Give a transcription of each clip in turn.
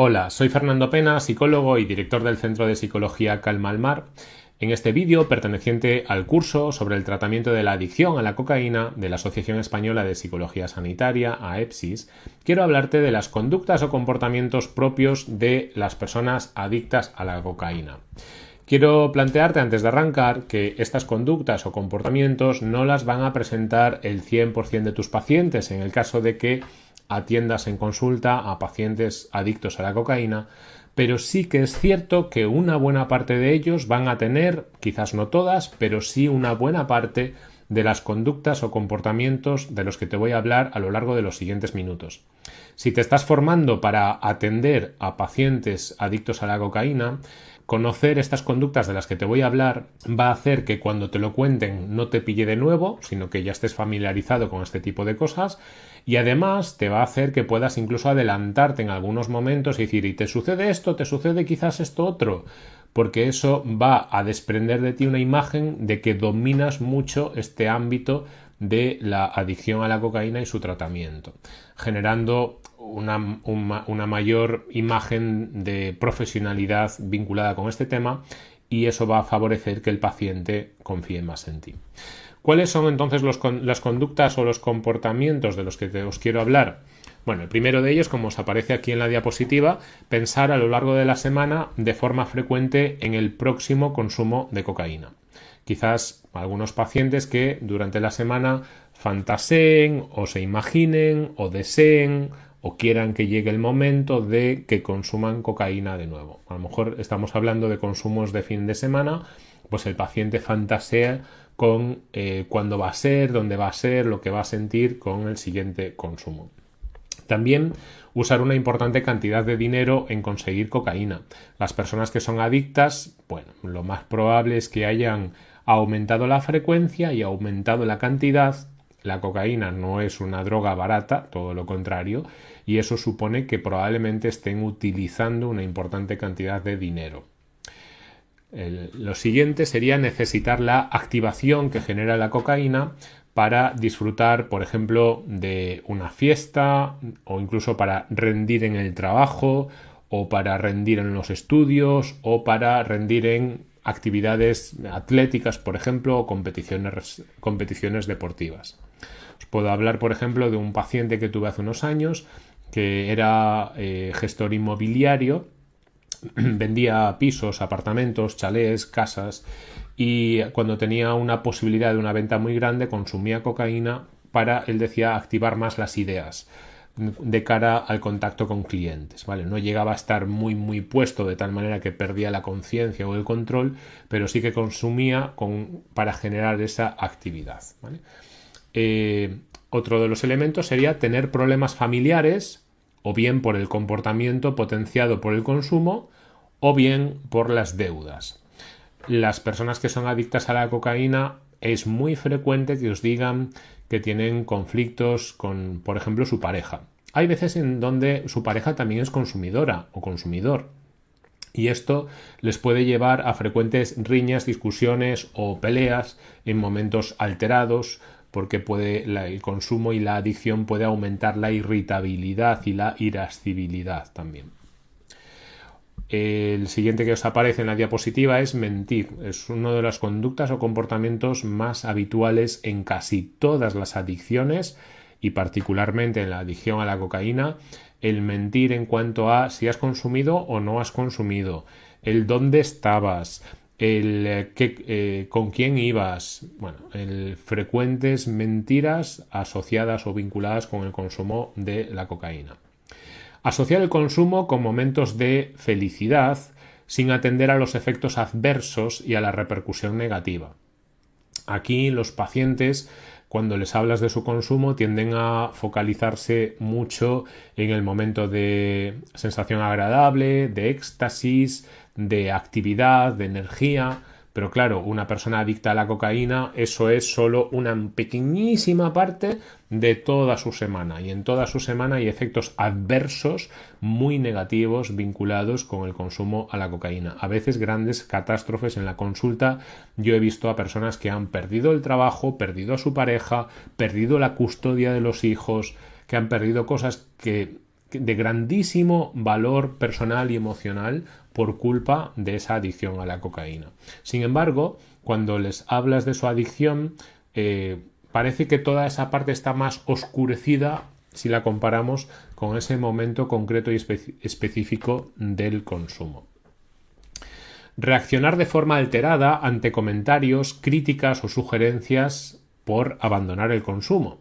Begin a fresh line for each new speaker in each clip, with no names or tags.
Hola, soy Fernando Pena, psicólogo y director del Centro de Psicología Calma al Mar. En este vídeo, perteneciente al curso sobre el tratamiento de la adicción a la cocaína de la Asociación Española de Psicología Sanitaria, AEPSIS, quiero hablarte de las conductas o comportamientos propios de las personas adictas a la cocaína. Quiero plantearte antes de arrancar que estas conductas o comportamientos no las van a presentar el 100% de tus pacientes en el caso de que atiendas en consulta a pacientes adictos a la cocaína, pero sí que es cierto que una buena parte de ellos van a tener, quizás no todas, pero sí una buena parte de las conductas o comportamientos de los que te voy a hablar a lo largo de los siguientes minutos. Si te estás formando para atender a pacientes adictos a la cocaína, conocer estas conductas de las que te voy a hablar va a hacer que cuando te lo cuenten no te pille de nuevo, sino que ya estés familiarizado con este tipo de cosas. Y además te va a hacer que puedas incluso adelantarte en algunos momentos y decir, y te sucede esto, te sucede quizás esto otro, porque eso va a desprender de ti una imagen de que dominas mucho este ámbito de la adicción a la cocaína y su tratamiento, generando una, mayor imagen de profesionalidad vinculada con este tema y eso va a favorecer que el paciente confíe más en ti. ¿Cuáles son entonces las conductas o los comportamientos de los que os quiero hablar? Bueno, el primero de ellos, como os aparece aquí en la diapositiva, pensar a lo largo de la semana de forma frecuente en el próximo consumo de cocaína. Quizás algunos pacientes que durante la semana fantaseen o se imaginen o deseen o quieran que llegue el momento de que consuman cocaína de nuevo. A lo mejor estamos hablando de consumos de fin de semana, pues el paciente fantasea con eh, cuándo va a ser, dónde va a ser, lo que va a sentir con el siguiente consumo. También usar una importante cantidad de dinero en conseguir cocaína. Las personas que son adictas, bueno, lo más probable es que hayan aumentado la frecuencia y aumentado la cantidad la cocaína no es una droga barata, todo lo contrario, y eso supone que probablemente estén utilizando una importante cantidad de dinero. lo siguiente sería necesitar la activación que genera la cocaína para disfrutar, por ejemplo, de una fiesta o incluso para rendir en el trabajo o para rendir en los estudios o para rendir en actividades atléticas, por ejemplo, o competiciones, deportivas. Os puedo hablar, por ejemplo, de un paciente que tuve hace unos años que era eh, gestor inmobiliario, vendía pisos, apartamentos, chalés, casas y cuando tenía una posibilidad de una venta muy grande consumía cocaína para, él decía, activar más las ideas de cara al contacto con clientes, ¿vale? No llegaba a estar muy muy puesto de tal manera que perdía la conciencia o el control, pero sí que consumía con, para generar esa actividad, eh, otro de los elementos sería tener problemas familiares, o bien por el comportamiento potenciado por el consumo, o bien por las deudas. Las personas que son adictas a la cocaína es muy frecuente que os digan que tienen conflictos con, por ejemplo, su pareja. Hay veces en donde su pareja también es consumidora o consumidor. Y esto les puede llevar a frecuentes riñas, discusiones o peleas en momentos alterados, porque puede el consumo y la adicción puede aumentar la irritabilidad y la irascibilidad también. El siguiente que os aparece en la diapositiva es mentir. Es una de las conductas o comportamientos más habituales en casi todas las adicciones y particularmente en la adicción a la cocaína. El mentir en cuanto a si has consumido o no has consumido, el dónde estabas, el eh, eh, con quién ibas, bueno, el frecuentes mentiras asociadas o vinculadas con el consumo de la cocaína. Asociar el consumo con momentos de felicidad sin atender a los efectos adversos y a la repercusión negativa. Aquí los pacientes cuando les hablas de su consumo tienden a focalizarse mucho en el momento de sensación agradable, de éxtasis, de actividad, de energía, pero claro, una persona adicta a la cocaína, eso es solo una pequeñísima parte de toda su semana. Y en toda su semana hay efectos adversos muy negativos vinculados con el consumo a la cocaína. A veces grandes catástrofes en la consulta. Yo he visto a personas que han perdido el trabajo, perdido a su pareja, perdido la custodia de los hijos, que han perdido cosas que de grandísimo valor personal y emocional por culpa de esa adicción a la cocaína. Sin embargo, cuando les hablas de su adicción, eh, parece que toda esa parte está más oscurecida si la comparamos con ese momento concreto y específico del consumo. Reaccionar de forma alterada ante comentarios, críticas o sugerencias por abandonar el consumo.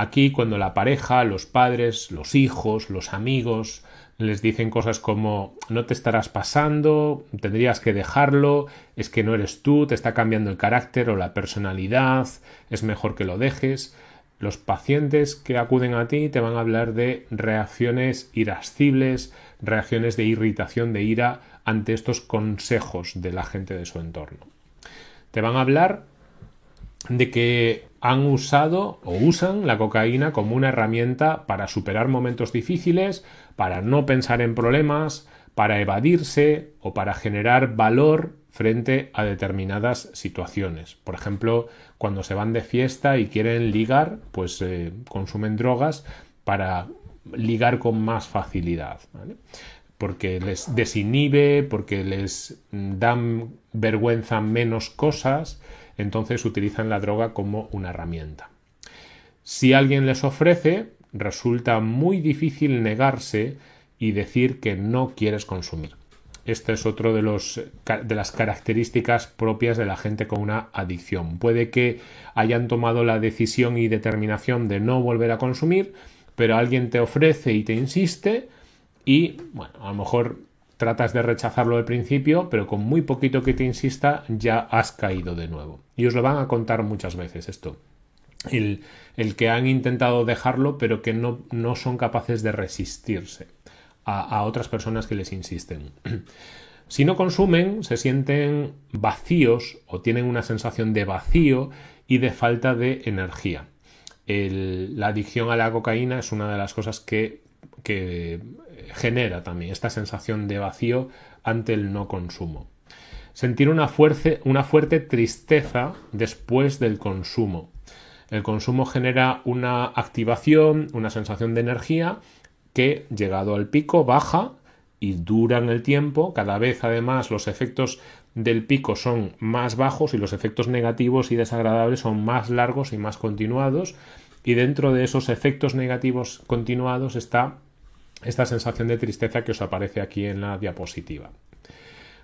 Aquí cuando la pareja, los padres, los hijos, los amigos les dicen cosas como no te estarás pasando, tendrías que dejarlo, es que no eres tú, te está cambiando el carácter o la personalidad, es mejor que lo dejes. Los pacientes que acuden a ti te van a hablar de reacciones irascibles, reacciones de irritación, de ira ante estos consejos de la gente de su entorno. Te van a hablar de que han usado o usan la cocaína como una herramienta para superar momentos difíciles, para no pensar en problemas, para evadirse o para generar valor frente a determinadas situaciones. Por ejemplo, cuando se van de fiesta y quieren ligar, pues eh, consumen drogas para ligar con más facilidad. Porque les desinhibe, porque les dan vergüenza menos cosas, entonces utilizan la droga como una herramienta. Si alguien les ofrece, resulta muy difícil negarse y decir que no quieres consumir. Esta es otro de, los, de las características propias de la gente con una adicción. Puede que hayan tomado la decisión y determinación de no volver a consumir, pero alguien te ofrece y te insiste y, bueno, a lo mejor tratas de rechazarlo al principio, pero con muy poquito que te insista ya has caído de nuevo. Y os lo van a contar muchas veces esto. El, que han intentado dejarlo, pero que no, no son capaces de resistirse a, a otras personas que les insisten. Si no consumen, se sienten vacíos o tienen una sensación de vacío y de falta de energía. la adicción a la cocaína es una de las cosas que, que genera también esta sensación de vacío ante el no consumo. Sentir una, fuerte, una fuerte tristeza después del consumo. El consumo genera una activación, una sensación de energía que, llegado al pico, baja y dura en el tiempo. Cada vez, además, los efectos del pico son más bajos y los efectos negativos y desagradables son más largos y más continuados. Y dentro de esos efectos negativos continuados está esta sensación de tristeza que os aparece aquí en la diapositiva.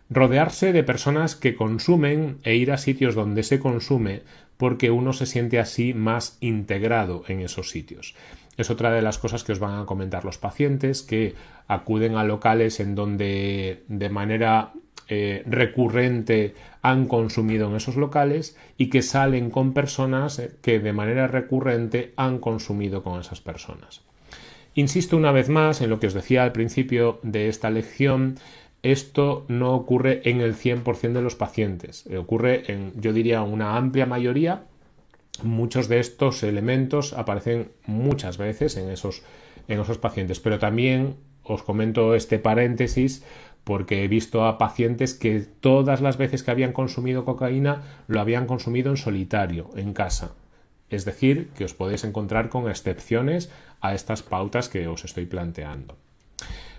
Rodearse de personas que consumen e ir a sitios donde se consume porque uno se siente así más integrado en esos sitios. Es otra de las cosas que os van a comentar los pacientes que acuden a locales en donde de manera eh, recurrente han consumido en esos locales y que salen con personas que de manera recurrente han consumido con esas personas. Insisto una vez más en lo que os decía al principio de esta lección, esto no ocurre en el 100% de los pacientes, eh, ocurre en, yo diría, una amplia mayoría. Muchos de estos elementos aparecen muchas veces en esos, en esos pacientes, pero también os comento este paréntesis porque he visto a pacientes que todas las veces que habían consumido cocaína lo habían consumido en solitario, en casa. Es decir, que os podéis encontrar con excepciones a estas pautas que os estoy planteando.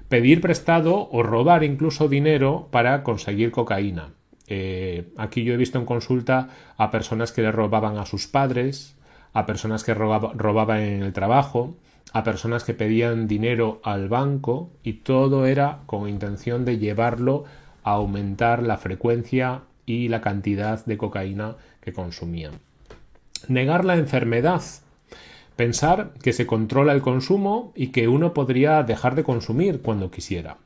Pedir prestado o robar incluso dinero para conseguir cocaína. Eh, aquí yo he visto en consulta a personas que le robaban a sus padres, a personas que robaban en el trabajo, a personas que pedían dinero al banco y todo era con intención de llevarlo a aumentar la frecuencia y la cantidad de cocaína que consumían. Negar la enfermedad Pensar que se controla el consumo y que uno podría dejar de consumir cuando quisiera.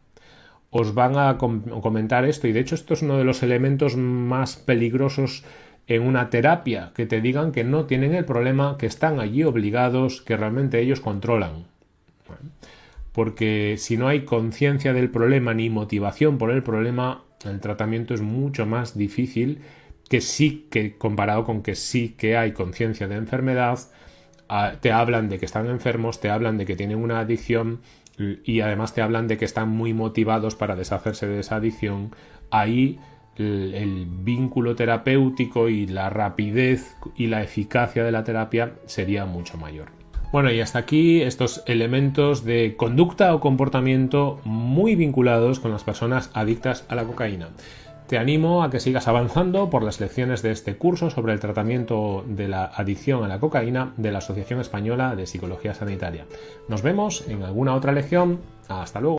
Os van a comentar esto y de hecho esto es uno de los elementos más peligrosos en una terapia, que te digan que no tienen el problema, que están allí obligados, que realmente ellos controlan. Porque si no hay conciencia del problema ni motivación por el problema, el tratamiento es mucho más difícil que sí que comparado con que sí que hay conciencia de enfermedad te hablan de que están enfermos, te hablan de que tienen una adicción y además te hablan de que están muy motivados para deshacerse de esa adicción, ahí el, el, vínculo terapéutico y la rapidez y la eficacia de la terapia sería mucho mayor. Bueno, y hasta aquí estos elementos de conducta o comportamiento muy vinculados con las personas adictas a la cocaína. Te animo a que sigas avanzando por las lecciones de este curso sobre el tratamiento de la adicción a la cocaína de la Asociación Española de Psicología Sanitaria. Nos vemos en alguna otra lección. Hasta luego.